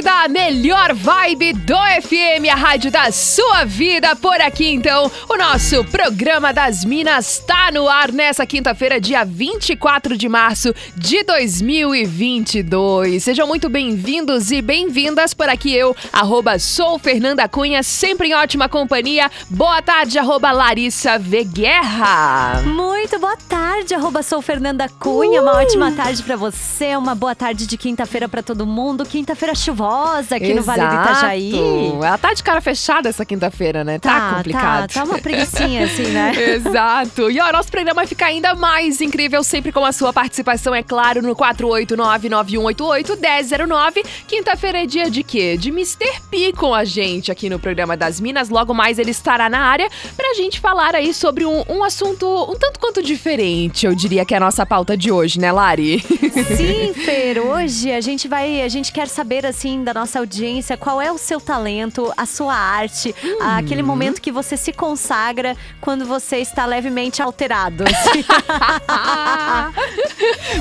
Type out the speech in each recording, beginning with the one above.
Da melhor vibe do FM, a rádio da sua vida. Por aqui, então, o nosso programa das Minas está no ar nessa quinta-feira, dia 24 de março de 2022. Sejam muito bem-vindos e bem-vindas por aqui eu, arroba sou Fernanda Cunha, sempre em ótima companhia. Boa tarde, arroba Larissa V. Guerra. Muito boa tarde, arroba sou Fernanda Cunha. Uh! Uma ótima tarde para você, uma boa tarde de quinta-feira para todo mundo. Quinta-feira chuvosa chuvosa aqui Exato. no Vale do Itajaí. Ela tá de cara fechada essa quinta-feira, né? Tá, tá complicado. Tá, tá uma preguiçinha assim, né? Exato. E ó, nosso programa vai ficar ainda mais incrível, sempre com a sua participação, é claro, no 489-9188-1009. Quinta-feira é dia de quê? De Mr. P com a gente aqui no programa das Minas. Logo mais ele estará na área pra gente falar aí sobre um, um assunto um tanto quanto diferente, eu diria que é a nossa pauta de hoje, né, Lari? Sim, Fer, hoje a gente vai, a gente quer saber assim da nossa audiência qual é o seu talento, a sua arte, hum. aquele momento que você se consagra quando você está levemente alterado.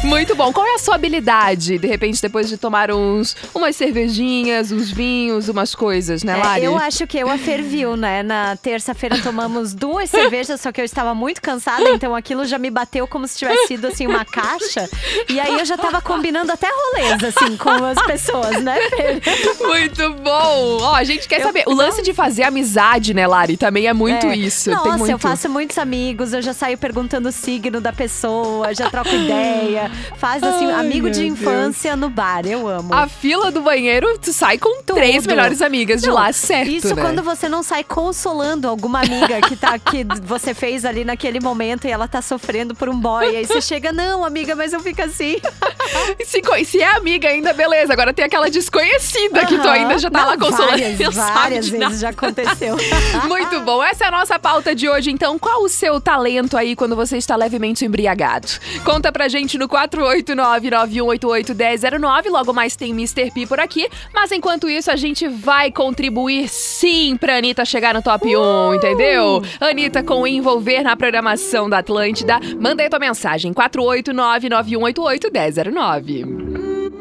Muito bom. Qual é a sua habilidade? De repente, depois de tomar uns, umas cervejinhas, uns vinhos, umas coisas, né, é, Lari? É, eu acho que eu a ferviu, né? Na terça-feira tomamos duas cervejas, só que eu estava muito cansada, então aquilo já me bateu como se tivesse sido assim uma caixa. E aí eu já estava combinando até rolês, assim, com as pessoas, né, muito bom! Ó, a gente quer eu, saber. O lance de fazer amizade, né, Lari? Também é muito é. isso. Nossa, muito... eu faço muitos amigos, eu já saio perguntando o signo da pessoa, já troco ideia. Faz assim, Ai, amigo de infância Deus. no bar. Eu amo. A fila do banheiro, tu sai com Tudo. três melhores amigas não, de lá, certo? Isso né? quando você não sai consolando alguma amiga que, tá, que você fez ali naquele momento e ela tá sofrendo por um boy. Aí você chega, não, amiga, mas eu fico assim. se, se é amiga ainda, beleza. Agora tem aquela desconhecida conhecida que tu ainda já tá Não, lá consolando. Várias, várias vezes já aconteceu. Muito bom. Essa é a nossa pauta de hoje. Então, qual o seu talento aí quando você está levemente embriagado? Conta pra gente no 489-9188-1009. Logo mais tem Mr. P por aqui. Mas enquanto isso, a gente vai contribuir sim pra Anitta chegar no top uh! 1, entendeu? Anitta com envolver na programação da Atlântida. Manda aí tua mensagem: 489-9188-1009.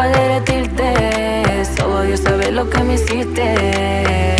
Que no me vas a olvidar si te hago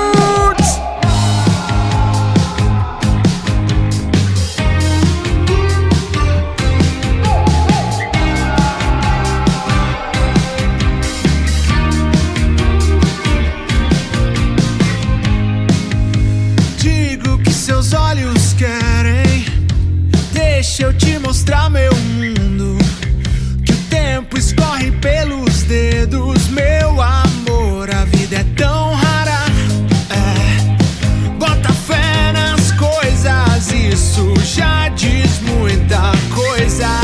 Coisa. E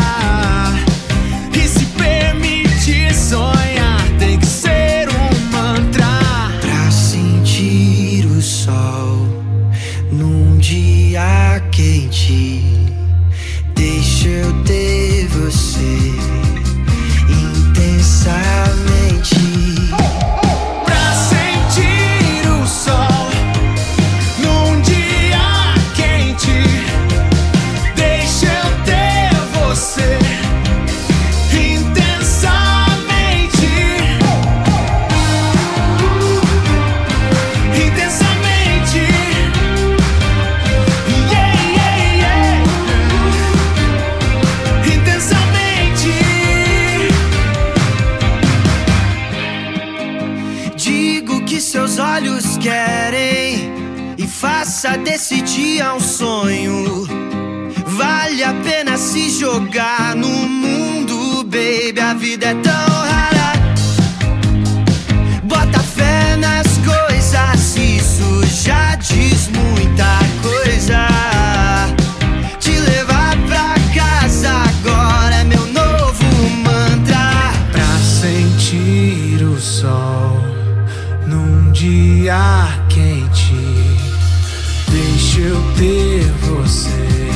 quente, deixa eu ter você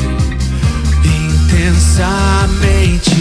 intensamente.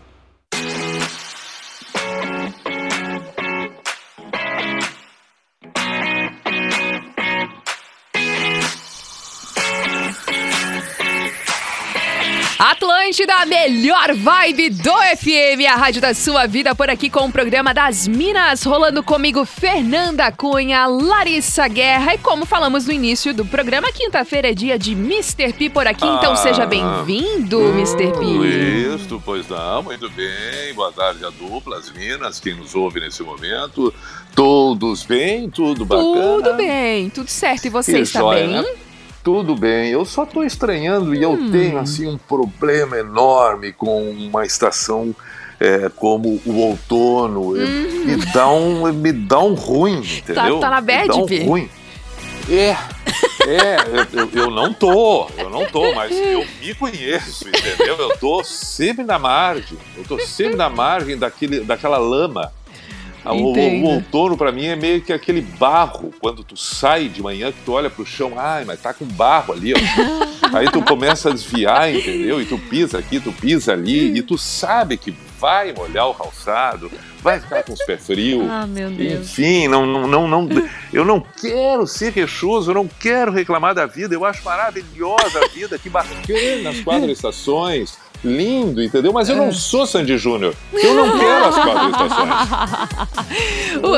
Atlântida, a melhor vibe do FM, a rádio da sua vida, por aqui com o programa das Minas, rolando comigo Fernanda Cunha, Larissa Guerra. E como falamos no início do programa, quinta-feira é dia de Mr. P por aqui, então Ah. seja bem-vindo, Mr. P. Isso, pois não, muito bem. Boa tarde a dupla, as minas, quem nos ouve nesse momento. Todos bem, tudo bacana. Tudo bem, tudo certo. E você Que está joia, bem? né? Tudo bem, eu só tô estranhando e eu Hum. tenho assim um problema enorme com uma estação é, como o outono. Eu- Me dá um me dá um ruim, entendeu? Uhum. tá na bad, me dá um ruim. É, é, eu, eu, eu não tô, eu não tô, mas eu me conheço, entendeu? Eu tô sempre na margem, eu tô sempre na margem daquele, daquela lama. O, o- outono pra mim é meio que aquele barro, quando tu sai de manhã, que tu olha pro chão, ai, mas tá com barro ali, ó. Aí tu começa a desviar, entendeu? E tu pisa aqui, tu pisa ali, e tu sabe que vai molhar o calçado, vai ficar com os pés frios. Ah, meu Deus. Enfim, não, não, não, não, eu não quero ser queixoso, eu não quero reclamar da vida. Eu acho maravilhosa a vida, que bacana as quatro estações, lindo, entendeu? Mas eu É. não sou Sandy Júnior. Eu não quero as quatro estações.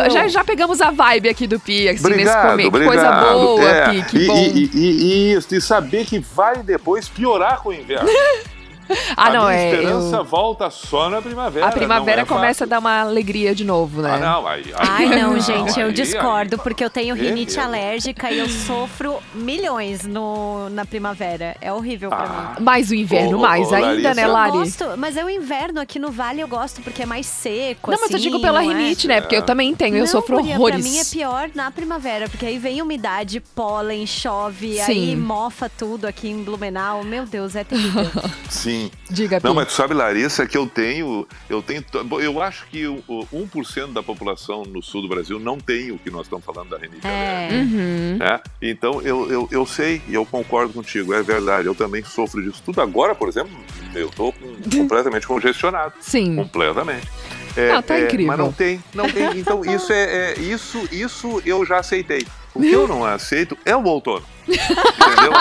Já, já pegamos a vibe aqui do Pi, assim, nesse Obrigado, obrigado. coisa boa, É, Pi, que e, bom. E, e- e isso, e saber que vai depois piorar com o inverno. Ah, a não, minha é. esperança eu- volta só na primavera. A primavera não é começa a fácil. dar uma alegria de novo, né? Ah, não, aí, aí- Ai, não, gente, eu aí- discordo, aí- porque eu tenho rinite eu- alérgica e eu sofro milhões no, na primavera. É horrível pra Ah. mim. Mais o inverno, Ô, mais ô, ainda, Larissa. né, Eu Lari? gosto, mas é o inverno aqui no Vale eu gosto porque é mais seco, Não, mas eu assim, digo pela não é? rinite, né? Porque eu também tenho, eu Não, sofro guria, horrores. Pra mim é pior na primavera, porque aí vem umidade, pólen, chove, aí Sim. mofa tudo aqui em Blumenau. Meu Deus, é terrível. Sim. Diga, Não, Pi. mas tu sabe, Larissa, que eu tenho. Eu tenho. Eu acho que o, o 1% da população no sul do Brasil não tem o que nós estamos falando da alérgica. É. Uhum. né? Então eu, eu, eu sei e eu concordo contigo, é verdade. Eu também sofro disso tudo. Agora, por exemplo, eu tô com- completamente congestionado. Sim. Completamente. É, Ah, tá é, incrível. Mas não tem, não tem. Então isso é, é- isso, isso eu já aceitei. O que eu não aceito é o outono. Entendeu?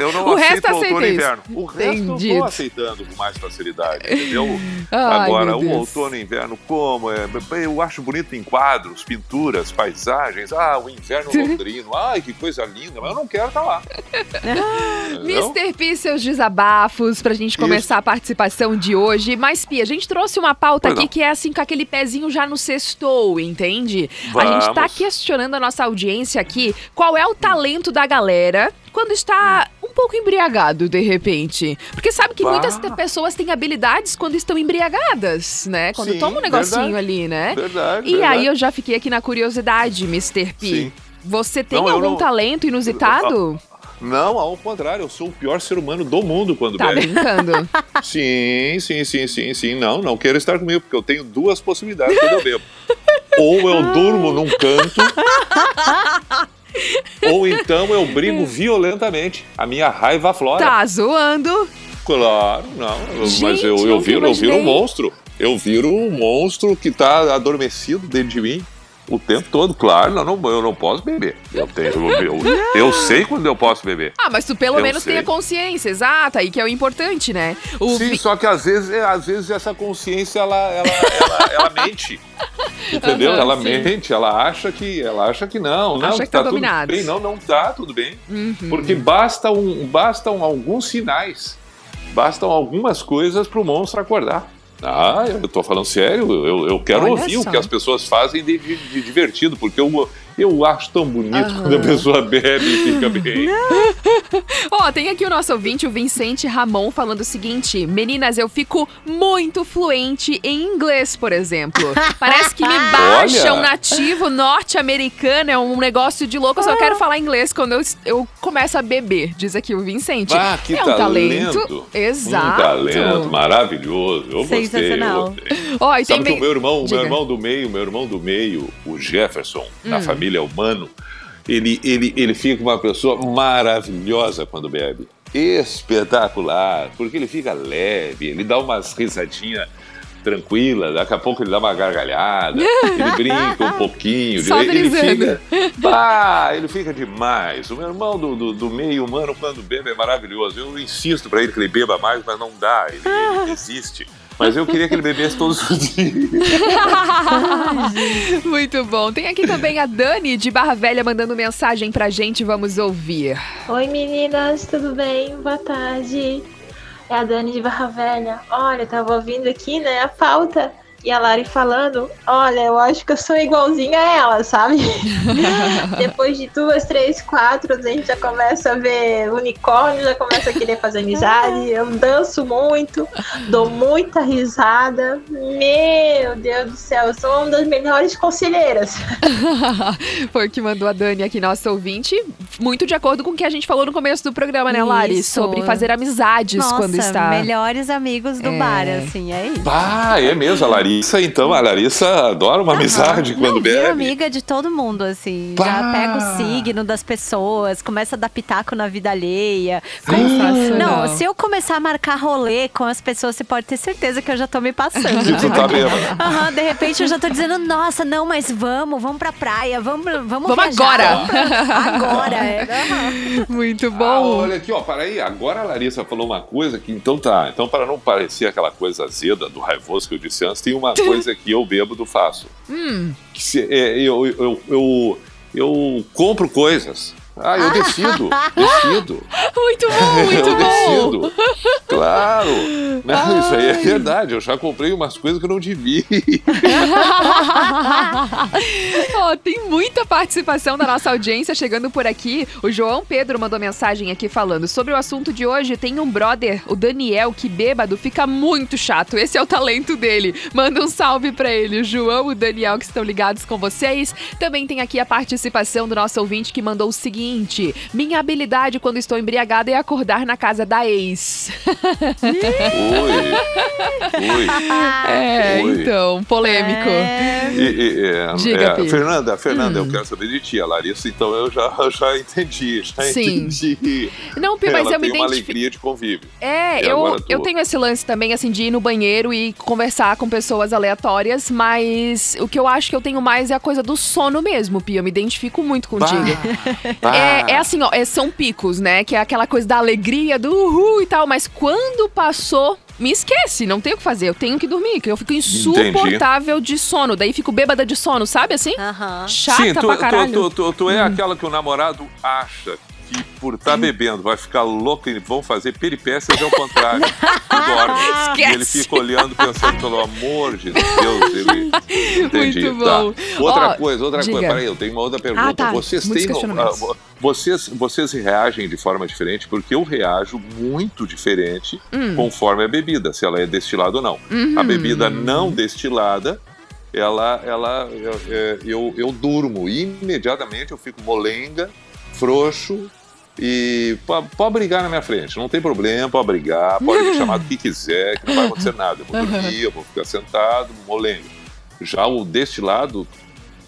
Eu não O resto aceito o outono e inverno. O resto eu tô aceitando com mais facilidade, entendeu? Ai, Agora, o outono e inverno, como? É, eu acho bonito em quadros, pinturas, paisagens. Ah, o inverno londrino. Ai, que coisa linda. Mas eu não quero estar lá. Entendeu? Mr. P, seus desabafos pra gente começar a participação de hoje. Mas, Pi, a gente trouxe uma pauta Pois aqui não. que é assim, com aquele pezinho já no sextou, entende? A gente tá Vamos. questionando a nossa audiência aqui qual é o talento da galera quando está um pouco embriagado, de repente. Porque sabe que Bah. muitas pessoas têm habilidades quando estão embriagadas, né? Quando Sim, toma um negocinho verdade. ali, né? Verdade. E verdade. aí eu já fiquei aqui na curiosidade, Mr. P. Sim. Você tem Não, algum não- talento inusitado? Não, ao contrário, eu sou o pior ser humano do mundo quando Tá bebe. brincando? Sim, sim, sim, sim, sim. Não, não quero estar comigo, porque eu tenho duas possibilidades quando eu bebo. Ou eu durmo num canto, ou então eu brigo violentamente. A minha raiva aflora. Tá zoando. Claro, não. eu- mas Gente, eu, eu, viro, eu viro um monstro. Eu viro um monstro que tá adormecido dentro de mim o tempo todo. Claro, não, não, eu não posso beber. Eu, tenho, eu, eu, eu sei quando eu posso beber. Ah, mas tu pelo Eu menos sei. tem a consciência, exata, e que é o importante, né? O Sim, vi- só que às vezes, é, às vezes essa consciência ela, ela, ela, ela mente. Entendeu? Aham, ela sim. mente, ela acha que ela acha que não, não, Acha que tá tudo dominado. bem, não, não tá tudo bem. Uhum. Porque basta um, bastam alguns sinais, bastam algumas coisas para o monstro acordar. Ah, eu tô falando sério, eu, eu quero Olha ouvir só. o que as pessoas fazem de, de- de divertido, porque eu, eu acho tão bonito Aham. quando a pessoa bebe e fica bem. Ó, tem aqui o nosso ouvinte, o Vicente Ramon, falando o seguinte: Meninas, eu fico muito fluente em inglês, por exemplo. Parece que me baixa um nativo norte-americano, é um negócio de louco. Eu só quero falar inglês quando eu, eu começo a beber, diz aqui o Vicente. Ah, que é um talento. talento. Exato. Um talento maravilhoso. Eu gostei, eu Sensacional. gostei. Tem Sabe que o meu irmão, o Diga. meu irmão do meio, meu irmão do meio, o Jefferson, Hum. na família humano, ele, ele, ele fica uma pessoa maravilhosa quando bebe. Espetacular, porque ele fica leve, ele dá umas risadinhas tranquilas, daqui a pouco ele dá uma gargalhada, ele brinca um pouquinho, Só ele, ele fica. Ah, ele fica demais. O meu irmão do, do, do meio humano, quando bebe, é maravilhoso. Eu insisto pra ele que ele beba mais, mas não dá, ele, ele desiste. Mas eu queria que ele bebesse todos os dias. Muito bom. Tem aqui também a Dani de Barra Velha mandando mensagem pra gente. Vamos ouvir. Oi meninas, tudo bem? Boa tarde. É a Dani de Barra Velha. Olha, tava ouvindo aqui, né, a pauta e a Lari falando. Olha, eu acho que eu sou igualzinha a ela, sabe? Depois de duas, três, quatro, a gente já começa a ver unicórnio, já começa a querer fazer amizade. Eu danço muito, dou muita risada. Meu Deus do céu, eu sou uma das melhores conselheiras. Foi o que mandou a Dani aqui, nossa ouvinte. Muito de acordo com o que a gente falou no começo do programa, né, Lari? Isso. Sobre fazer amizades Nossa, quando está. melhores amigos do É. bar, assim, é isso. Ah, é mesmo, a Larissa, então, a Larissa adora uma amizade Não, quando viro bebe. amiga de todo mundo, assim. Já Pá! pega o signo das pessoas, começa a dar pitaco na vida alheia. Sensacional. Não, se eu começar a marcar rolê com as pessoas, você pode ter certeza que eu já tô me passando. Que tu tá bêbada. Aham, de repente eu já tô dizendo, nossa, não, mas vamos, vamos pra praia, vamos, vamos, Vamos viajar, agora. vamos pra- Agora, é. Aham. Muito Ah, bom. olha aqui, ó, peraí. Agora a Larissa falou uma coisa que, então tá. Então, para não parecer aquela coisa azeda do raivoso que eu disse antes, tem uma coisa que eu bêbado faço. Hum, se- é, eu, eu, eu, eu compro coisas. Ah, eu decido, decido. Muito bom, muito eu bom. decido. Claro. Não, isso aí é verdade. Eu já comprei umas coisas que eu não devia. Ó, tem muita participação da nossa audiência chegando por aqui. O João Pedro mandou mensagem aqui falando sobre o assunto de hoje. Tem um brother, o Daniel, que bêbado fica muito chato. Esse é o talento dele. Manda um salve pra ele, o João e o Daniel, que estão ligados com vocês. Também tem aqui a participação do nosso ouvinte que mandou o seguinte: Minha habilidade quando estou embriagada é acordar na casa da ex. Oi. Oi. É, Oi. então, polêmico. E- e- é, Diga, é. Fernanda, Fernanda, Hum. eu quero saber de ti, a Larissa, então eu já, já entendi, já Sim. entendi. Não, Pi, mas Ela eu me tem uma identifico. alegria de convívio. É, E eu, eu tenho esse lance também, assim, de ir no banheiro e conversar com pessoas aleatórias, mas o que eu acho que eu tenho mais é a coisa do sono mesmo, Pia. Eu me identifico muito contigo. É, é assim, ó, é- são picos, né? Que é aquela coisa da alegria, do uhul e tal, mas quando passou. Me esquece, não tenho o que fazer, eu tenho que dormir, que eu fico insuportável de sono. Daí fico bêbada de sono, sabe assim? Chata Sim, tu, pra tu- caralho. tu, tu, tu Hum. é aquela que o namorado acha que por estar bebendo vai ficar louco e vão fazer peripécias ao contrário. Tu dorme. E ele fica olhando, pensando, pelo amor de Deus, ele. Entendi. Muito tá. bom. Outra Ó, coisa, outra diga. coisa. Peraí, eu tenho uma outra pergunta. Ah, tá. Vocês Muitos têm. ah, vocês, vocês reagem de forma diferente, porque eu reajo muito diferente Hum. conforme a bebida, se ela é destilada ou não. Uhum. A bebida não destilada, ela, ela, eu, é, eu, eu durmo imediatamente, eu fico molenga, frouxo e po- pode brigar na minha frente, não tem problema, pode brigar, pode me chamar do que quiser, que não vai acontecer nada. Eu vou dormir, eu vou ficar sentado, molenga. Já o destilado,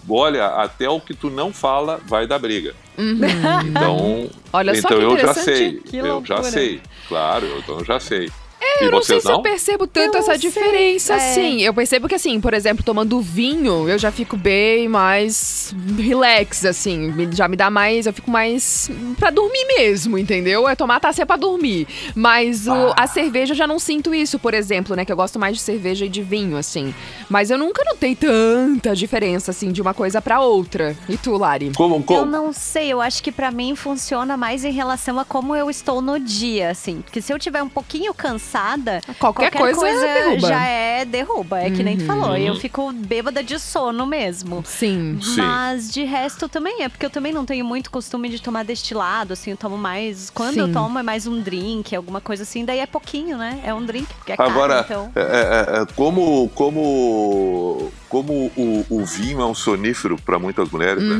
olha, até o que tu não fala vai dar briga. Uhum. Então, Olha só então eu já sei, eu já sei, claro, então eu já sei. É, e eu não sei vocês se não? eu percebo tanto essa diferença assim. Eu percebo que, assim, por exemplo, tomando vinho, eu já fico bem mais relax, assim. Já me dá mais. Eu fico mais. pra dormir mesmo, entendeu? É tomar taça pra dormir. Mas o- Ah. a cerveja eu já não sinto isso, por exemplo, né? Que eu gosto mais de cerveja e de vinho, assim. Mas eu nunca notei tanta diferença, assim, de uma coisa pra outra. E tu, Lari? Como, Eu não sei, eu acho que pra mim funciona mais em relação a como eu estou no dia, assim. Porque se eu tiver um pouquinho cansada, Qualquer coisa derruba. já é derruba. É que nem tu Uhum. falou. Eu fico bêbada de sono mesmo. Sim. Mas de resto também é, porque eu também não tenho muito costume de tomar destilado, assim, eu tomo mais. Quando eu Sim. tomo é mais um drink, alguma coisa assim, daí é pouquinho, né? É um drink, porque é caro, Agora, então. é, é, é, como, como, como o, o vinho é um sonífero para muitas mulheres, né?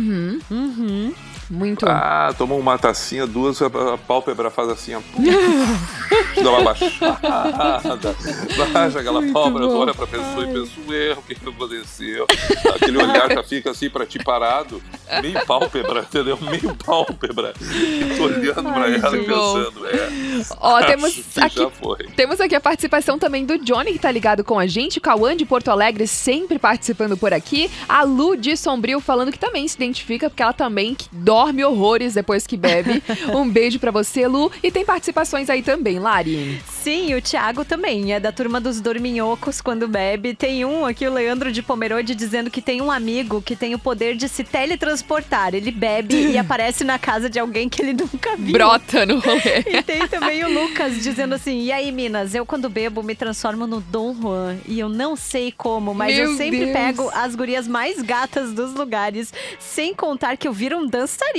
Uhum. Muito. Ah, toma uma tacinha, duas, a, a pálpebra faz assim, ó. dá uma baixada, baixa aquela Muito pálpebra, bom. olha pra pessoa e pensa, o erro, o que aconteceu? Aquele olhar já fica assim pra ti parado, meio pálpebra, entendeu? Meio pálpebra. Tô olhando pra Ai, ela e pensando, é. Ó, temos aqui- Já foi. Temos aqui a participação também do Johnny, que tá ligado com a gente. O Cauã de Porto Alegre sempre participando por aqui. A Lu de Sombrio falando que também se identifica, porque ela também que dorme horrores depois que bebe. um beijo pra você, Lu. E tem participações aí também, Lari. Sim, o Thiago também, é da turma dos dorminhocos quando bebe. Tem um aqui, o Leandro de Pomerode, dizendo que tem um amigo que tem o poder de se teletransportar. Ele bebe e aparece na casa de alguém que ele nunca viu. Brota no rolê. E tem também o Lucas dizendo assim: E aí, Minas, eu quando bebo me transformo no Dom Juan. E eu não sei como, mas Meu eu sempre Deus. pego as gurias mais gatas dos lugares, sem contar que eu viro um dançarino.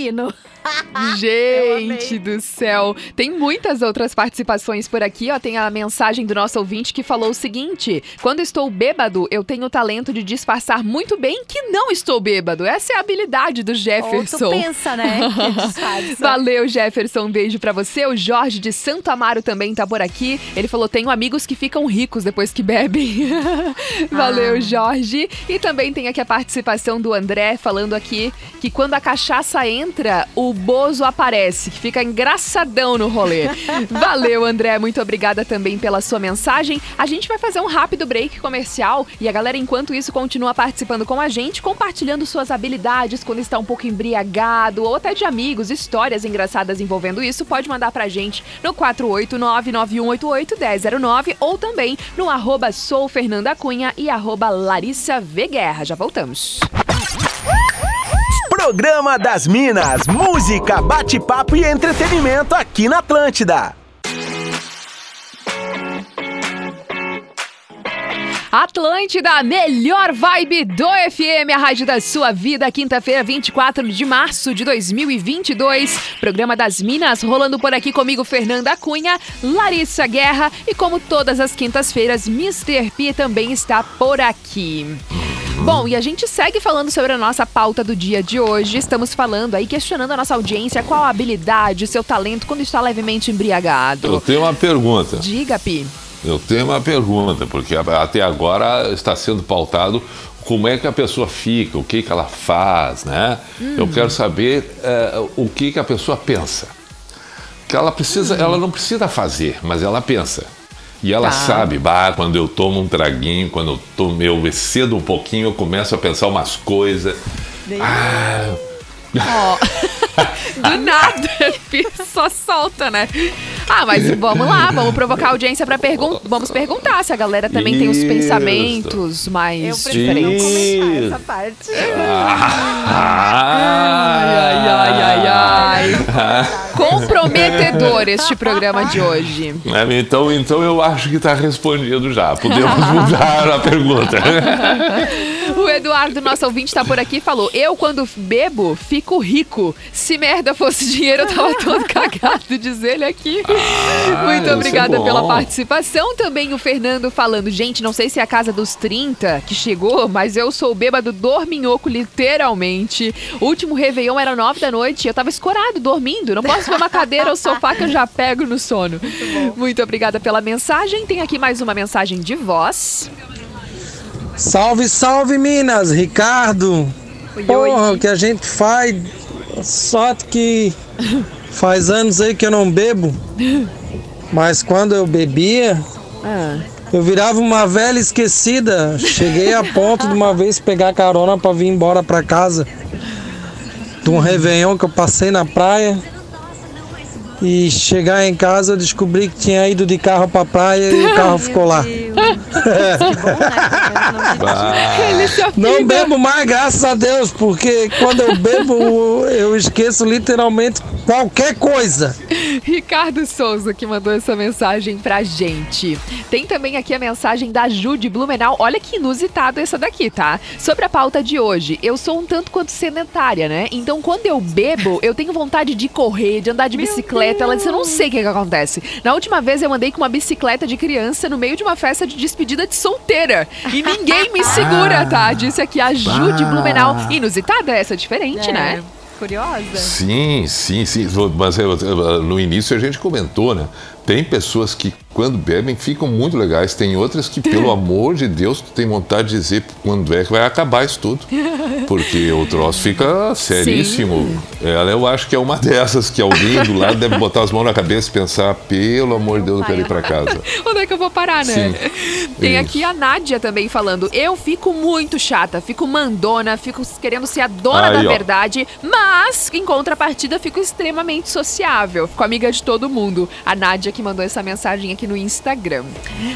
Gente do céu. Tem muitas outras participações por aqui, ó. Tem a mensagem do nosso ouvinte que falou o seguinte: Quando estou bêbado, eu tenho o talento de disfarçar muito bem que não estou bêbado. Essa é a habilidade do Jefferson. Ou tu pensa, né? Valeu, Jefferson. Um beijo pra você. O Jorge de Santo Amaro também tá por aqui. Ele falou: tenho amigos que ficam ricos depois que bebem. Valeu, Ah. Jorge. E também tem aqui a participação do André falando aqui que quando a cachaça entra, o Bozo aparece, que fica engraçadão no rolê. Valeu, André. Muito obrigada também pela sua mensagem. A gente vai fazer um rápido break comercial e a galera, enquanto isso, continua participando com a gente, compartilhando suas habilidades quando está um pouco embriagado ou até de amigos, histórias engraçadas envolvendo isso. Pode mandar pra gente no 489-9188-1009 ou também no arroba soufernandacunha e arroba Larissa V. Guerra. Já voltamos. Programa das Minas, música, bate-papo e entretenimento aqui na Atlântida. Atlântida, melhor vibe do FM, a rádio da sua vida, quinta-feira, 24 de março de 2022. Programa das Minas, rolando por aqui comigo, Fernanda Cunha, Larissa Guerra e como todas as quintas-feiras, Mr. P também está por aqui. Bom, e a gente segue falando sobre a nossa pauta do dia de hoje. Estamos falando aí, questionando a nossa audiência, qual a habilidade, seu talento quando está levemente embriagado. Eu tenho uma pergunta. Diga, Pi. Eu tenho uma pergunta, porque até agora está sendo pautado como é que a pessoa fica, o que, que ela faz, né? Hum. Eu quero saber é, o que, que a pessoa pensa. Que ela precisa, ela não precisa fazer, mas ela pensa. E ela Tá. sabe, bah, quando eu tomo um traguinho, quando eu, tomo, eu excedo um pouquinho, eu começo a pensar umas coisas. Ah, Ó, do nada, só solta, né? Ah, mas vamos lá, vamos provocar a audiência para perguntar. Vamos perguntar se a galera também tem os Isso. pensamentos Eu mais não diferentes. comentar essa parte. Ai, ai, ai, ai, ai. Comprometedor este programa de hoje. É, Então, então eu acho que está respondido já. Podemos mudar a pergunta. O Eduardo, nosso ouvinte, está por aqui e falou: Eu, quando bebo, fico rico. Se merda fosse dinheiro, eu tava todo cagado, diz ele aqui. Muito isso é obrigada bom. pela participação. Também o Fernando falando: Gente, não sei se é a casa dos 30 que chegou, mas eu sou bêbado dorminhoco, literalmente. O último Réveillon era 9 da noite e eu tava escorado, dormindo. Não posso ver uma cadeira ou sofá que eu já pego no sono. Muito obrigada pela mensagem. Tem aqui mais uma mensagem de voz. Salve, salve Minas, Ricardo. Oi, Porra, oi. o que a gente faz, sorte que faz anos aí que eu não bebo. Mas quando eu bebia, Ah. eu virava uma velha esquecida. Cheguei a ponto de uma vez pegar carona pra vir embora pra casa. De um Réveillon que eu passei na praia. E chegar em casa eu descobri que tinha ido de carro pra praia e o carro ficou lá. Ele se Não bebo mais, graças a Deus, porque quando eu bebo eu esqueço literalmente qualquer coisa. Ricardo Souza que mandou essa mensagem pra gente. Tem também aqui a mensagem da Ju de Blumenau. Olha que inusitado essa daqui, tá? Sobre a pauta de hoje. Eu sou um tanto quanto sedentária, né? Então quando eu bebo, eu tenho vontade de correr, de andar de bicicleta. Ela disse, eu não sei o que, que acontece. Na última vez eu andei com uma bicicleta de criança no meio de uma festa de despedida de solteira. E ninguém me segura, tá? Disse aqui a Ju de Blumenau. Inusitada essa, diferente, É, né? Curiosa. Sim, sim, sim. Mas é, no início a gente comentou, né? Tem pessoas que, quando bebem, ficam muito legais. Tem outras que, pelo amor de Deus, tu tem vontade de dizer quando é que vai acabar isso tudo. Porque o troço fica seríssimo. Ela, eu acho que é uma dessas que alguém do lado deve botar as mãos na cabeça e pensar: pelo amor de Deus, eu quero ir pra casa. Onde é que eu vou parar, né? Sim. Tem Isso. aqui a Nádia também falando. Eu fico muito chata, fico mandona, fico querendo ser a dona Aí, da ó. verdade, mas em contrapartida fico extremamente sociável, fico amiga de todo mundo. A Nádia que mandou essa mensagem aqui no Instagram.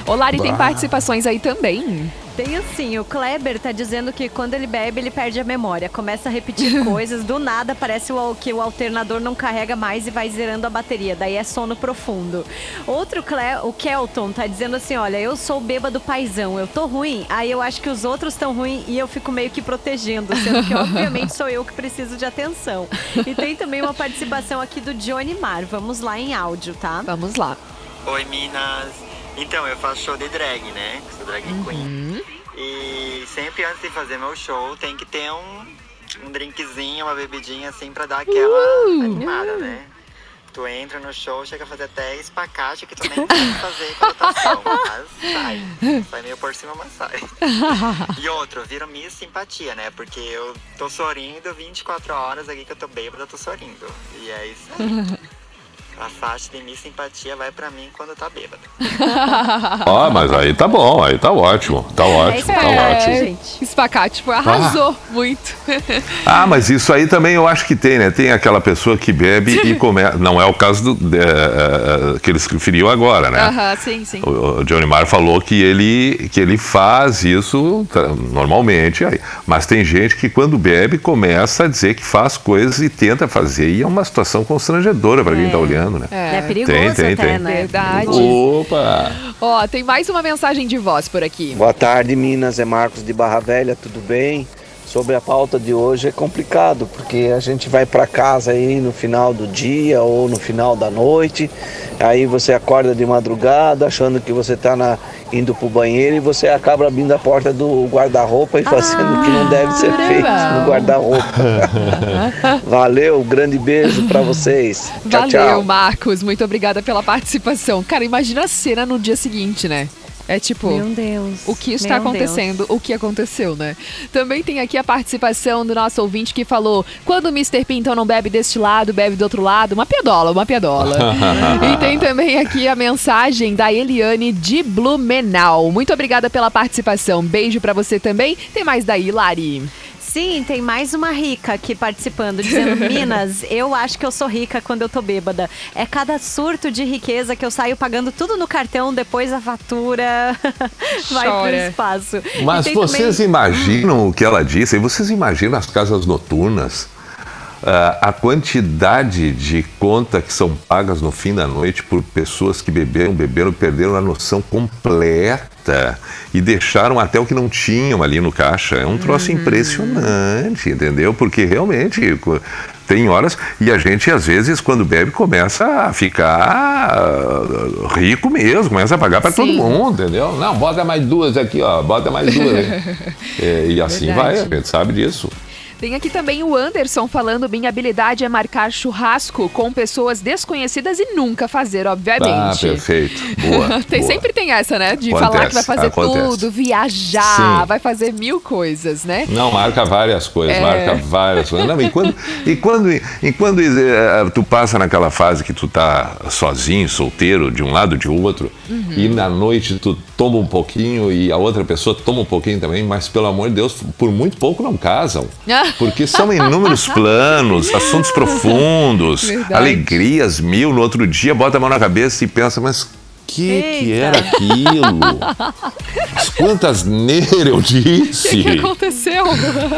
Olá, e tem participações aí também. Tem assim, o Kleber tá dizendo que quando ele bebe, ele perde a memória. Começa a repetir coisas, do nada parece o, que o alternador não carrega mais e vai zerando a bateria. Daí é sono profundo. Outro, Cle, o Kelton, tá dizendo assim: olha, eu sou bêbado paizão, eu tô ruim, aí eu acho que os outros estão ruins e eu fico meio que protegendo, sendo que obviamente sou eu que preciso de atenção. E tem também uma participação aqui do Johnny Mar. Vamos lá em áudio, tá? Vamos lá. Oi, Minas. Então, eu faço show de drag, né? Sou drag queen. E sempre antes de fazer meu show, tem que ter um, um drinkzinho, uma bebidinha assim pra dar aquela animada, né? Tu entra no show, chega a fazer até espacate que tu nem tem que fazer conotação. Mas sai. Sai meio por cima, mas sai. E outro, vira minha simpatia, né? Porque eu tô sorrindo 24 horas aqui que eu tô bêbada, eu tô sorrindo. E é isso aí. A faixa de Miss Simpatia vai pra mim quando tá bêbado. Ó, mas aí tá bom, aí tá ótimo. Tá ótimo, tá ótimo. Espacate, tipo, arrasou muito. Ah, mas isso aí também eu acho que tem, né? Tem aquela pessoa que bebe e começa. Não é o caso do, é, é, que ele se referiu agora, né? Aham, sim, sim. O, o Johnny Marr falou que ele, que ele faz isso normalmente, aí. mas tem gente que quando bebe começa a dizer que faz coisas e tenta fazer, e é uma situação constrangedora para quem tá olhando, né? É, perigoso tem, tem, até, tem. né? Verdade. Opa! Ó, tem mais uma mensagem de voz por aqui. Boa tarde, Minas. É Marcos de Barra Velha, tudo bem? Sobre a pauta de hoje é complicado, porque a gente vai para casa aí no final do dia ou no final da noite, aí você acorda de madrugada achando que você está na, indo pro banheiro e você acaba abrindo a porta do guarda-roupa e fazendo o que não deve ser feito no guarda-roupa. Valeu, grande beijo para vocês. Tchau, Valeu, tchau. Marcos. Muito obrigada pela participação. Cara, imagina a cena no dia seguinte, né? É tipo, Meu Deus. o que está Meu acontecendo, o que aconteceu, né? Também tem aqui a participação do nosso ouvinte que falou: quando o Mr. Pinton não bebe deste lado, bebe do outro lado, uma piadola, uma piadola. e tem também aqui a mensagem da Eliane de Blumenau. Muito obrigada pela participação. Beijo pra você também. Tem mais daí, Lari. Sim, tem mais uma rica aqui participando, dizendo: Minas, eu acho que eu sou rica quando eu tô bêbada. É cada surto de riqueza que eu saio pagando tudo no cartão, depois a fatura vai pro Chora. espaço. E Mas vocês também- imaginam o que ela disse? Vocês imaginam as casas noturnas? Ah, a quantidade de conta que são pagas no fim da noite por pessoas que beberam, beberam, perderam a noção completa e deixaram até o que não tinham ali no caixa. É um troço impressionante, entendeu? Porque realmente tem horas e a gente às vezes quando bebe começa a ficar ah, rico mesmo, começa a pagar para todo mundo, entendeu? Não, bota mais duas aqui, ó, bota mais duas. É, e assim Verdade. vai, a gente sabe disso. Tem aqui também o Anderson falando: minha habilidade é marcar churrasco com pessoas desconhecidas e nunca fazer, obviamente. Ah, perfeito. Boa. tem, boa. sempre tem essa, né? De Acontece, falar que vai fazer acontece. tudo, viajar, Sim. vai fazer mil coisas, né? Não, marca várias coisas, É. marca várias coisas. Não, e quando, e quando, e quando eh, tu passa naquela fase que tu tá sozinho, solteiro, de um lado de outro, Uhum. e na noite tu toma um pouquinho e a outra pessoa toma um pouquinho também, mas pelo amor de Deus, por muito pouco não casam. Porque são inúmeros planos, assuntos profundos, Verdade. alegrias mil. No outro dia, bota a mão na cabeça e pensa, mas que que era aquilo? Mas quantas neiras eu O disse? que, que aconteceu?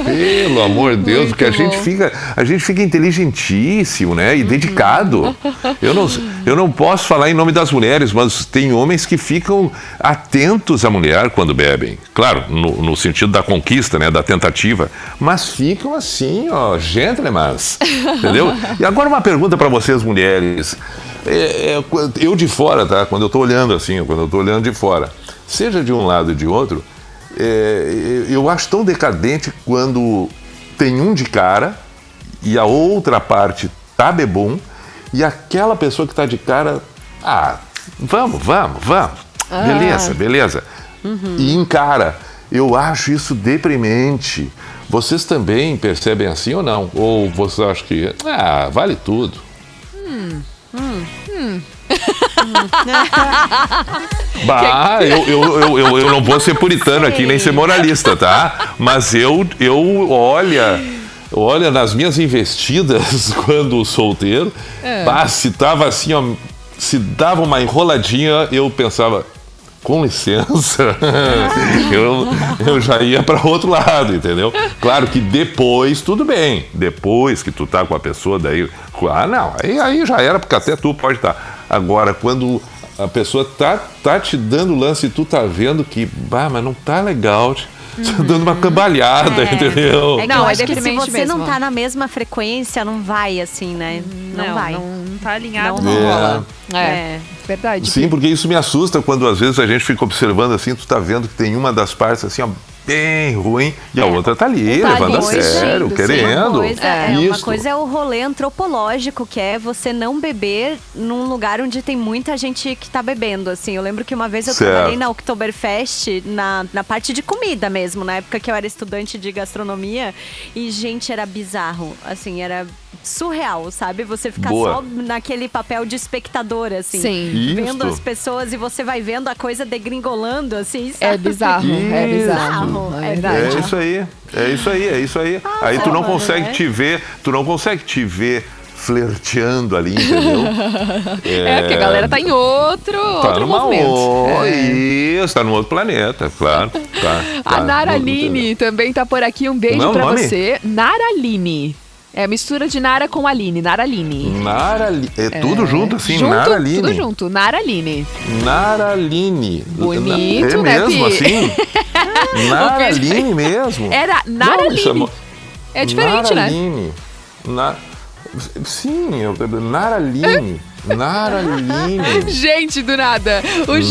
Pelo amor de Deus, Muito porque a gente fica, a gente fica inteligentíssimo, né? E dedicado. Eu não, eu não posso falar em nome das mulheres, mas tem homens que ficam atentos à mulher quando bebem. Claro, no, no sentido da conquista, né? Da tentativa. Mas ficam assim, ó, gentlemen. Entendeu? E agora uma pergunta para vocês, mulheres. É, é, eu de fora, tá? Quando eu tô olhando assim, quando eu tô olhando de fora, seja de um lado ou de outro, é, eu acho tão decadente quando tem um de cara e a outra parte tá bebum e aquela pessoa que tá de cara, ah, vamos, vamos, vamos, Ah. beleza, beleza, e encara. Eu acho isso deprimente. Vocês também percebem assim ou não? Ou você acha que, ah, vale tudo? Hum, hum, hum. Bah, eu, eu, eu, eu, eu não vou ser puritano aqui, nem ser moralista, tá? Mas eu, eu olha, olha nas minhas investidas quando solteiro, É. bah, se tava assim, ó, se dava uma enroladinha, eu pensava, com licença, eu, eu já ia para outro lado, entendeu? Claro que depois, tudo bem. Depois que tu tá com a pessoa, daí. Ah, não, aí, aí já era, porque até tu pode estar. Agora, quando a pessoa tá, tá te dando lance e tu tá vendo que, bah, mas não tá legal. Tá dando uma cambalhada, entendeu? É que eu acho que se você não tá na mesma frequência, não vai assim, né? Não, Não, vai. não tá alinhado, Não É. rola. É, verdade. Sim, porque isso me assusta quando às vezes a gente fica observando assim, tu tá vendo que tem uma das partes assim, ó, bem ruim, e a outra tá ali, Tá levando a ali, sério, sim, querendo. Uma coisa, é, uma Isso. coisa é o rolê antropológico, que é você não beber num lugar onde tem muita gente que tá bebendo, assim. Eu lembro que uma vez eu Certo. trabalhei na Oktoberfest, na, na parte de comida mesmo, na época que eu era estudante de gastronomia, e, gente, era bizarro. Assim, era surreal, sabe? Você ficar Boa. só naquele papel de espectador, assim. Sim. Vendo Isto. as pessoas e você vai vendo a coisa degringolando, assim, É sabe? bizarro, é bizarro. É É verdade. É isso aí, é isso aí, é isso aí. aí tu não mano, consegue né? te ver, tu não consegue te ver flerteando ali, entendeu? É, porque a galera tá em outro, Tá outro movimento. o- É. Isso, tá num outro planeta, claro. Tá, A tá. Naraline também tá por aqui. Um beijo é nome? você. Naraline. É mistura de Nara com Aline. Naraline. Narali... É tudo junto assim, junto, Naraline. Tudo junto. Naraline. Naraline. Bonito, é né, mesmo Pi? assim? Naraline mesmo. Era Não, Naraline. chamou- É diferente, né? Naraline. Na... Sim, eu... Naraline. Naraline. Gente, do nada. O Nara-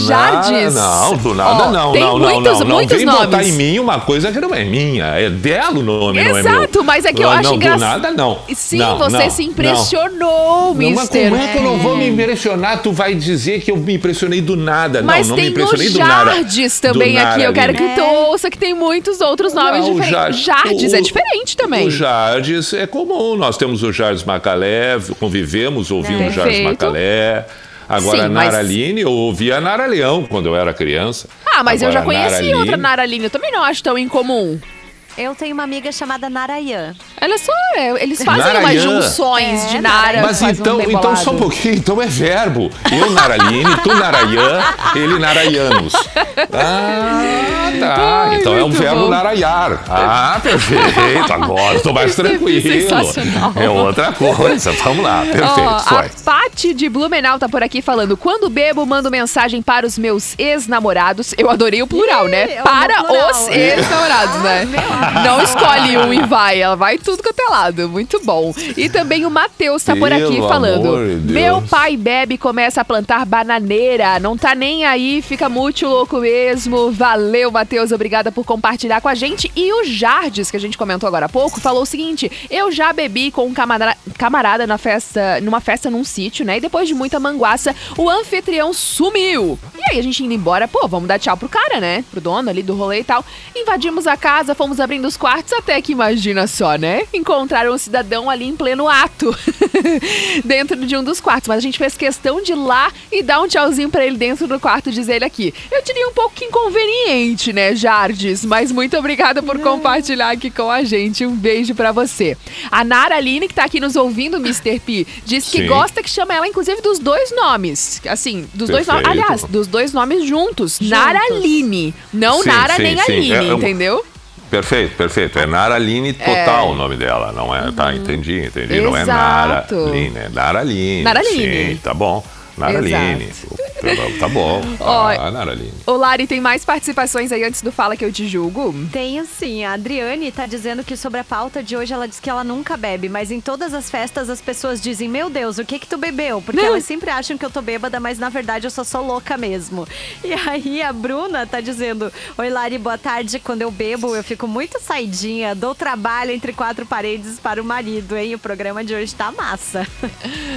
Jardes. Não, do nada Ó, não, tem não, muitos, não, não. muitos Vem nomes. botar em mim uma coisa que não é minha. É dela o nome, não é meu. Exato, mas é que eu Ah, acho não, engraçado. Do nada, não. Sim, Não, você não, se não. impressionou, Não, mas mister. como é que eu não vou me impressionar? Tu vai dizer que eu me impressionei do nada. Mas não, não tem me impressionei o do nada. Jardes também Do aqui. Eu quero que tu ouça que tem muitos outros nomes Não, o diferentes. Jar- Jardes o- é diferente também. O Jardes é comum. Nós temos o Jardes Macalé, convivemos, ouvimos o Jardes Perfeito. Macalé. Agora, Sim, a mas- Naraline, eu ouvia a Nara Leão quando eu era criança. Ah, mas eu já Agora, conheci Naraline- outra Naraline. Eu também não acho tão incomum. Eu tenho uma amiga chamada Narayan. Olha só, é, eles fazem Narayan. umas junções É, de Nara. Mas faz um então, então só um pouquinho, então é verbo. Eu Naraline, tu Narayan, ele Narayanos. Ah, tá. Ai, então é um verbo bom. narayar. Ah, perfeito. Agora estou mais tranquilo. Sensacional. É outra coisa. Vamos lá, perfeito. Ó, a. Paty de Blumenau tá por aqui falando: quando bebo, mando mensagem para os meus ex-namorados. Eu adorei o plural, né? eu Para plural. os ex-namorados, né? Não escolhe um e vai, ela vai tudo quanto é lado. Muito bom. E também o Matheus tá por aqui Pelo falando: de. Meu pai bebe e começa a plantar bananeira. Não tá nem aí, fica muito louco mesmo. Valeu, Matheus. Obrigada por compartilhar com a gente. E o Jardes, que a gente comentou agora há pouco, falou o seguinte: Eu já bebi com um camara- camarada na festa, numa festa num sítio, né? E depois de muita manguaça, o anfitrião sumiu. E aí a gente indo embora, pô, vamos dar tchau pro cara, né? Pro dono ali do rolê e tal. Invadimos a casa, fomos abrindo os quartos, até que imagina só, né? Encontraram um cidadão ali em pleno ato. dentro de um dos quartos. Mas a gente fez questão de ir lá e dar um tchauzinho pra ele dentro do quarto, diz ele aqui. Eu diria um pouco inconveniente, né, Jardes? Mas muito obrigada por compartilhar aqui com a gente. Um beijo pra você. A Nara Aline, que tá aqui nos ouvindo, Mr. P, diz que Sim. gosta que chama ela, inclusive, dos dois nomes. Assim, dos dois nomes. Perfeito. Aliás, dos dois nomes juntos. Nara Aline. Não Sim, Nara sim, nem sim. Aline, É, eu- entendeu? Perfeito, perfeito. É Naraline total o nome dela, não é? Tá, entendi, entendi. Não é Exato. Naraline, é Naraline. Naraline. Sim, tá bom. Naraline. Tá bom. Ó, Ah, Naraline. Ô, Lari, tem mais participações aí antes do Fala Que Eu Te Julgo? Tenho sim. A Adriane tá dizendo que sobre a pauta de hoje ela diz que ela nunca bebe, mas em todas as festas as pessoas dizem: Meu Deus, o que que tu bebeu? Porque elas sempre acham que eu tô bêbada, mas na verdade eu só sou louca mesmo. E aí a Bruna tá dizendo: Oi, Lari, boa tarde. Quando eu bebo, eu fico muito saidinha, dou trabalho entre quatro paredes para o marido, hein? O programa de hoje tá massa.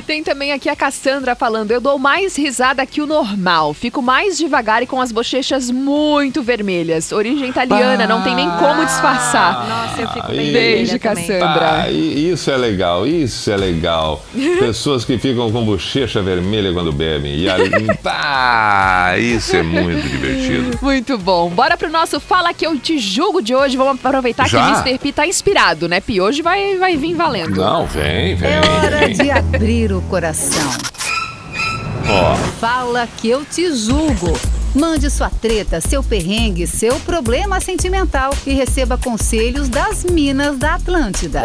Tem também aqui a Cassandra falando: Eu dou mais risada que o normal. Fico mais devagar e com as bochechas muito vermelhas. Origem italiana, não tem nem como disfarçar. Nossa, eu fico bem Beijo. Cassandra. Ah, isso é legal, isso é legal. Pessoas que ficam com bochecha vermelha quando bebem. E ali, ah, isso é muito divertido. Muito bom. Bora pro nosso Fala Que Eu Te Julgo de hoje. Vamos aproveitar Já? que o Mr. P tá inspirado, né, Pi? Hoje vai, vai vir valendo. Não, vem, vem. É hora vem. de abrir o coração. Ó, Fala que eu te julgo. Mande sua treta, seu perrengue, seu problema sentimental e receba conselhos das Minas da Atlântida.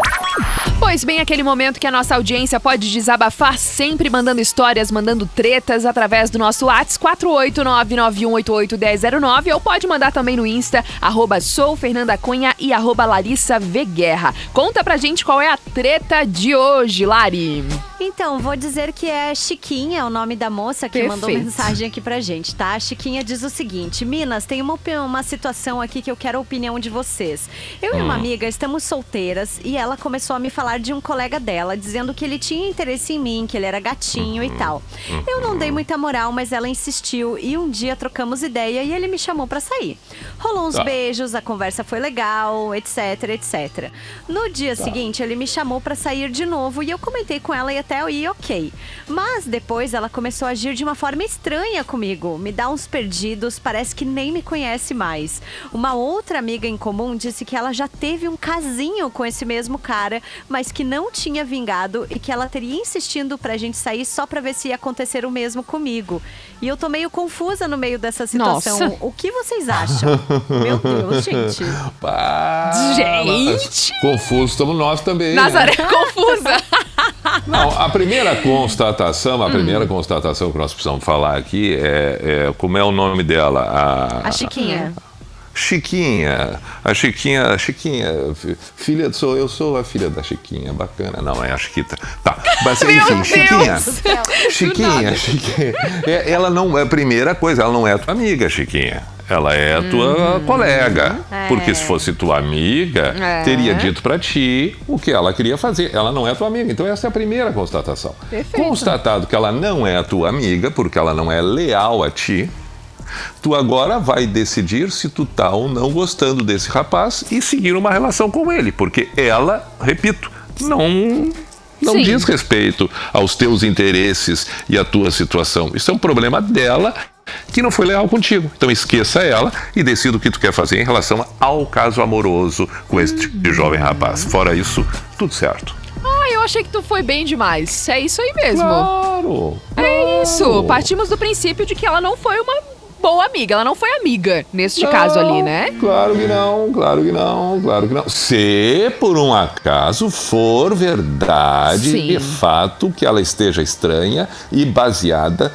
Pois bem, aquele momento que a nossa audiência pode desabafar sempre mandando histórias, mandando tretas através do nosso WhatsApp 48991881009 ou pode mandar também no Insta, arroba sou Fernanda Cunha e arroba Larissa V Guerra. Conta pra gente qual é a treta de hoje, Lari. Então, vou dizer que é Chiquinha, o nome da moça que mandou Perfeito. mensagem aqui pra gente, tá? A Chiquinha diz o seguinte: Minas, tem uma, uma situação aqui que eu quero a opinião de vocês. Eu e uma amiga estamos solteiras e ela começou a me falar de um colega dela, dizendo que ele tinha interesse em mim, que ele era gatinho e tal. Eu não dei muita moral, mas ela insistiu e um dia trocamos ideia e ele me chamou pra sair. Rolou uns Tá. beijos, a conversa foi legal, etc, etc. No dia Tá. seguinte, ele me chamou pra sair de novo e eu comentei com ela e até eu ir ok. Mas depois ela começou a agir de uma forma estranha comigo, me dá uns perdidos, parece que nem me conhece mais. Uma outra amiga em comum disse que ela já teve um casinho com esse mesmo cara, mas que não tinha vingado e que ela teria insistindo pra gente sair só pra ver se ia acontecer o mesmo comigo. E eu tô meio confusa no meio dessa situação. Nossa. O que vocês acham? Meu Deus, gente. Pá, Gente! Confuso estamos nós também. né? Nazaré confusa. Não, a primeira constatação, a primeira constatação que nós precisamos falar aqui é, é como é o nome dela? A, A Chiquinha. Chiquinha, a Chiquinha, a Chiquinha, fi- filha, sou eu sou a filha da Chiquinha, bacana, não é a Chiquita, tá? Mas enfim, Chiquinha. Chiquinha, Do Chiquinha, É, ela não é a primeira coisa, ela não é tua amiga, Chiquinha. Ela é tua colega. É. Porque se fosse tua amiga, É. teria dito pra ti o que ela queria fazer. Ela não é tua amiga. Então, essa é a primeira constatação. Perfeito. Constatado que ela não é a tua amiga, porque ela não é leal a ti, tu agora vai decidir se tu tá ou não gostando desse rapaz e seguir uma relação com ele, porque ela, repito, não não Sim. diz respeito aos teus interesses e à tua situação. Isso é um problema dela que não foi leal contigo. Então esqueça ela e decida o que tu quer fazer em relação ao caso amoroso com este jovem rapaz. Fora isso, tudo certo. Ah, eu achei que tu foi bem demais. É isso aí mesmo. Claro. É isso. Partimos do princípio de que ela não foi uma boa amiga. Ela não foi amiga neste caso ali, né? Claro que não, claro que não, claro que não. Se por um acaso for verdade Sim. e fato que ela esteja estranha e baseada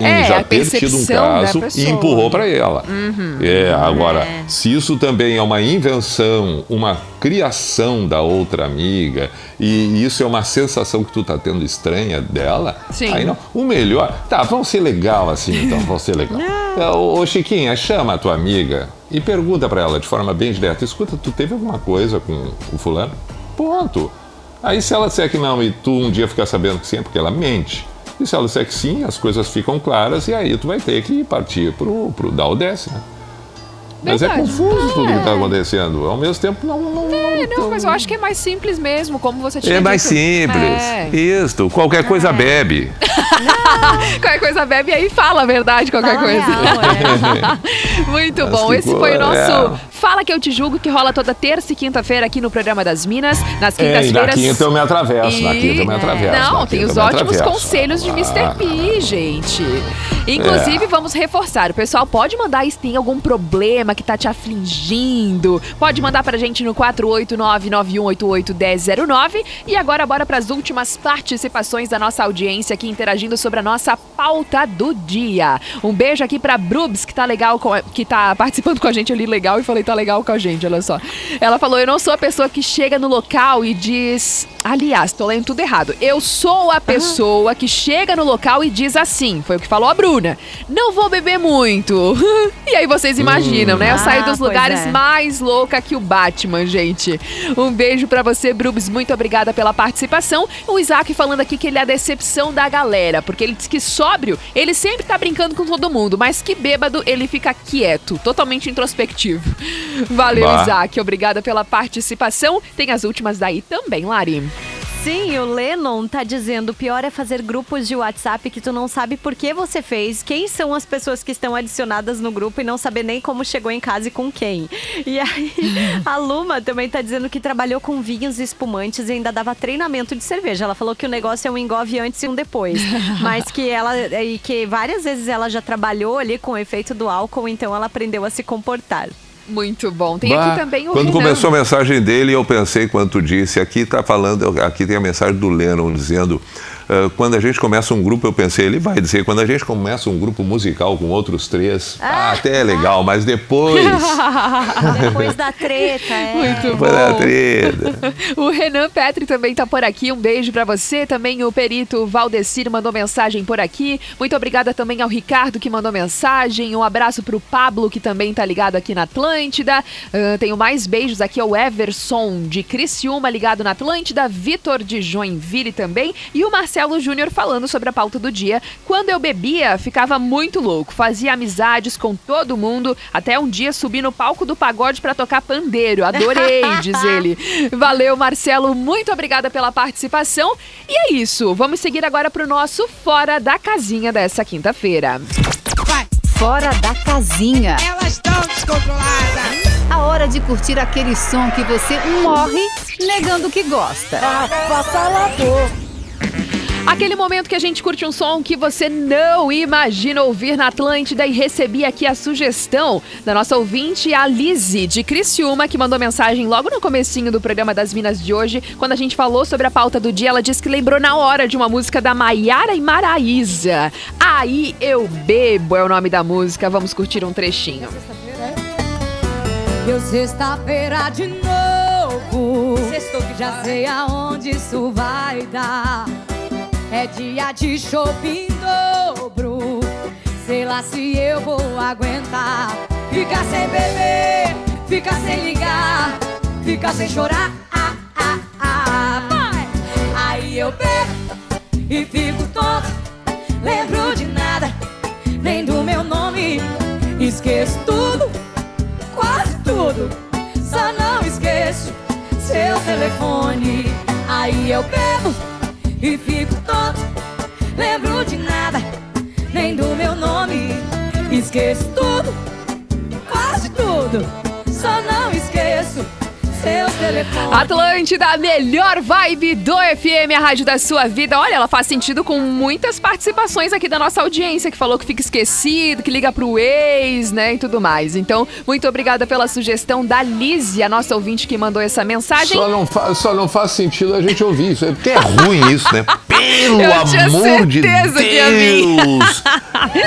em É, já a ter tido um caso e empurrou para ela. Uhum. É, agora, É. se isso também é uma invenção, uma criação da outra amiga, e isso é uma sensação que tu tá tendo estranha dela, Sim. aí não. O melhor. Tá, vamos ser legal assim, então, vamos ser legal. É, Ô, ô, Chiquinha, chama a tua amiga e pergunta pra ela de forma bem direta: escuta, tu teve alguma coisa com o fulano? Ponto. Aí se ela disser que não e tu um dia ficar sabendo que sim, é porque ela mente. E se ela disser que sim, as coisas ficam claras e aí tu vai ter que partir pro, pro dar o desce, né? Mas é confuso tudo que tá acontendo. Ao mesmo tempo, não. não, É, não, mas eu acho que é mais simples mesmo, como você tinha é mais dito. simples. É. Isso. Qualquer coisa bebe. Qualquer coisa bebe aí fala a verdade, qualquer Fala coisa. real, Muito Mas bom. Esse foi o nosso é. Fala que eu te julgo, que rola toda terça e quinta-feira aqui no programa das Minas. Nas É, e na quintas-feiras. quinta eu me atravesso. Na quinta eu me atravesso. Não, tem os ótimos conselhos de Mr. Ah. P, gente. Inclusive, É. vamos reforçar. O pessoal pode mandar aí se tem algum problema que tá te afligindo. Pode mandar pra gente no 489-9188-1009. E agora, bora pras últimas participações da nossa audiência aqui interagindo sobre a nossa pauta do dia. Um beijo aqui pra Brubs, que tá legal, com que tá participando com a gente ali legal. E falei, tá legal com a gente, olha só. Ela falou: Eu não sou a pessoa que chega no local e diz. Aliás, tô lendo tudo errado. Eu sou a pessoa que chega no local e diz assim. Foi o que falou a Bruna. Não vou beber muito. e aí vocês imaginam, né? Eu Ah, saio dos lugares é. mais louca que o Batman, gente. Um beijo pra você, Brubs. Muito obrigada pela participação. O Isaac falando aqui que ele é a decepção da galera, porque ele diz que sóbrio, ele sempre tá brincando com todo mundo, mas que bêbado, ele fica quieto, totalmente introspectivo. Valeu, Bah. Isaac. Obrigada pela participação. Tem as últimas daí também, Lari. Sim, o Lennon tá dizendo: o pior é fazer grupos de WhatsApp que tu não sabe por que você fez, quem são as pessoas que estão adicionadas no grupo e não saber nem como chegou em casa e com quem. E aí, a Luma também tá dizendo que trabalhou com vinhos e espumantes e ainda dava treinamento de cerveja. Ela falou que o negócio é um engove antes e um depois. mas que ela. E que várias vezes ela já trabalhou ali com o efeito do álcool, então ela aprendeu a se comportar. Muito bom. Tem Bah, aqui também o Quando Renan. começou a mensagem dele, eu pensei, quando disse, aqui tá falando, aqui tem a mensagem do Lennon dizendo: quando a gente começa um grupo, eu pensei, ele vai dizer, quando a gente começa um grupo musical com outros três, ah, até é legal, mas depois. Depois da treta, é. Muito Depois da treta. O Renan Petri também tá por aqui. Um beijo pra você. Também o perito Valdecir mandou mensagem por aqui. Muito obrigada também ao Ricardo que mandou mensagem. Um abraço pro Pablo que também tá ligado aqui na Atlântida. Ah, tenho mais beijos aqui ao Everson de Criciúma ligado na Atlântida, Vitor de Joinville também e o Marcelo Júnior falando sobre a pauta do dia. Quando eu bebia, ficava muito louco, fazia amizades com todo mundo, até um dia subi no palco do pagode pra tocar pandeiro. Adorei, diz ele. Valeu, Marcelo, muito obrigada pela participação. E é isso, vamos seguir agora pro nosso Fora da Casinha dessa quinta-feira. Fora da casinha. Elas estão descontroladas. A hora de curtir aquele som que você morre negando que gosta. Aquele momento que a gente curte um som que você não imagina ouvir na Atlântida e recebi aqui a sugestão da nossa ouvinte, a Lizzie, de Criciúma, que mandou mensagem logo no comecinho do programa das Minas de hoje, quando a gente falou sobre a pauta do dia, ela disse que lembrou na hora de uma música da Maiara e Maraísa. Aí eu bebo é o nome da música, vamos curtir um trechinho. Eu sexta-feira de novo. Sextou que já sei aonde isso vai dar. É dia de shopping dobro. Sei lá se eu vou aguentar. Fica sem beber, fica sem ligar, fica sem chorar. Ah, ah, ah. Vai! Aí eu bebo e fico tonto. Lembro de nada, nem do meu nome. Esqueço tudo quase tudo. Só não esqueço seu telefone. Aí eu bebo e fico tonto. Lembro de nada, nem do meu nome. Esqueço tudo, quase tudo. Só não esqueço seu telefone. Atlântida, a melhor vibe do FM, a rádio da sua vida. Olha, ela faz sentido com muitas participações aqui da nossa audiência, que falou que fica esquecido, que liga pro ex, né, e tudo mais. Então, muito obrigada pela sugestão da Lizzie, a nossa ouvinte que mandou essa mensagem. Só não, fa- só não faz sentido a gente ouvir isso. É porque é ruim isso, né? Pelo Eu tinha amor de certeza que ia vir. Deus!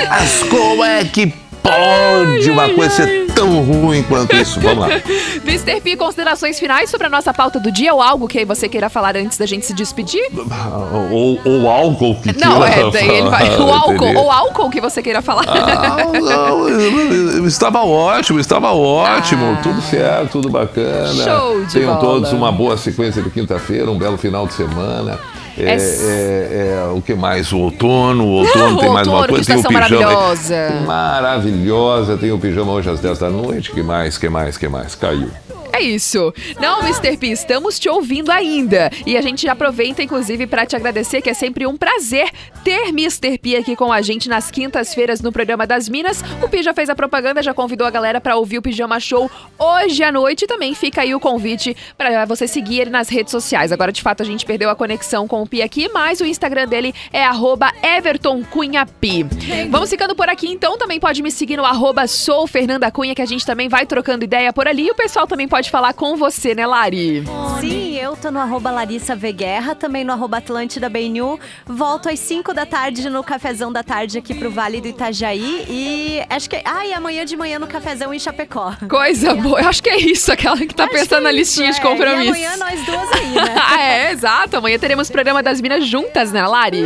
Mas como é que pode uma coisa ser tão ruim quanto isso? Vamos lá. Mr. P, considerações finais sobre a nossa pauta do dia ou algo que você queira falar antes da gente se despedir? Ou, ou álcool que Não, é, daí ele vai. O álcool, ou álcool que você queira falar. Ah, não, estava ótimo, estava ótimo, tudo certo, tudo bacana. Show de Tenham bola. todos uma boa sequência de quinta-feira, um belo final de semana. É, É- é- o que mais? O outono, o outono Ah, tem o mais uma outono, coisa, que tem o pijama. maravilhosa. Maravilhosa, tem o pijama hoje às 10 da noite. Que mais? Que mais? Que mais? Caiu. É isso. Não, Mr. P, estamos te ouvindo ainda. E a gente aproveita, inclusive, para te agradecer, que é sempre um prazer ter Mr. P aqui com a gente nas quintas-feiras no programa das Minas. O Pi já fez a propaganda, já convidou a galera para ouvir o Pijama Show hoje à noite. Também fica aí o convite para você seguir ele nas redes sociais. Agora, de fato, a gente perdeu a conexão com o Pi aqui, mas o Instagram dele é arroba Everton Cunha Pi. Vamos ficando por aqui, então. Também pode me seguir no arroba sou Fernanda Cunha, que a gente também vai trocando ideia por ali. E o pessoal também pode falar com você, né, Lari? Sim, eu tô no arroba Larissa V Guerra, também no arroba Atlântida BNU. Volto às 5 da tarde no cafezão da tarde aqui pro Vale do Itajaí. E acho que. Ah, e amanhã de manhã no cafezão em Chapecó. Coisa boa. Eu acho que é isso, aquela que tá Acho pensando na é listinha de é. compromisso. E amanhã nós duas aí, né? ah, é, exato. Amanhã teremos programa das Minas juntas, né, Lari?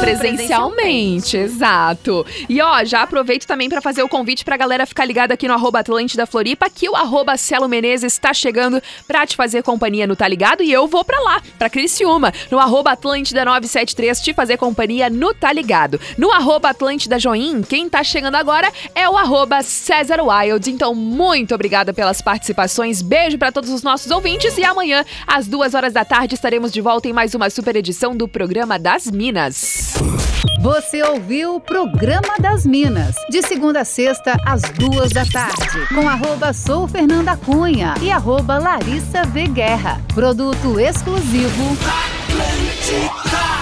Presencialmente, exato. E ó, já aproveito também pra fazer o convite pra galera ficar ligada aqui no arroba Atlântida Floripa, que o arroba Celo Menezes está chegando pra te fazer companhia no Tá Ligado e eu vou pra lá, pra Criciúma, no arroba Atlântida 973, te fazer companhia no Tá Ligado. No arroba Atlântida Join, quem tá chegando agora é o arroba César Wild. Então, muito obrigada pelas participações. Beijo pra todos os nossos ouvintes e amanhã, às duas horas da tarde, estaremos de volta em mais uma super edição do programa das Minas. Você ouviu o Programa das Minas, de segunda a sexta, às duas da tarde, com arroba sou Fernanda Cunha e arroba Larissa V Guerra. Produto exclusivo Atlântica.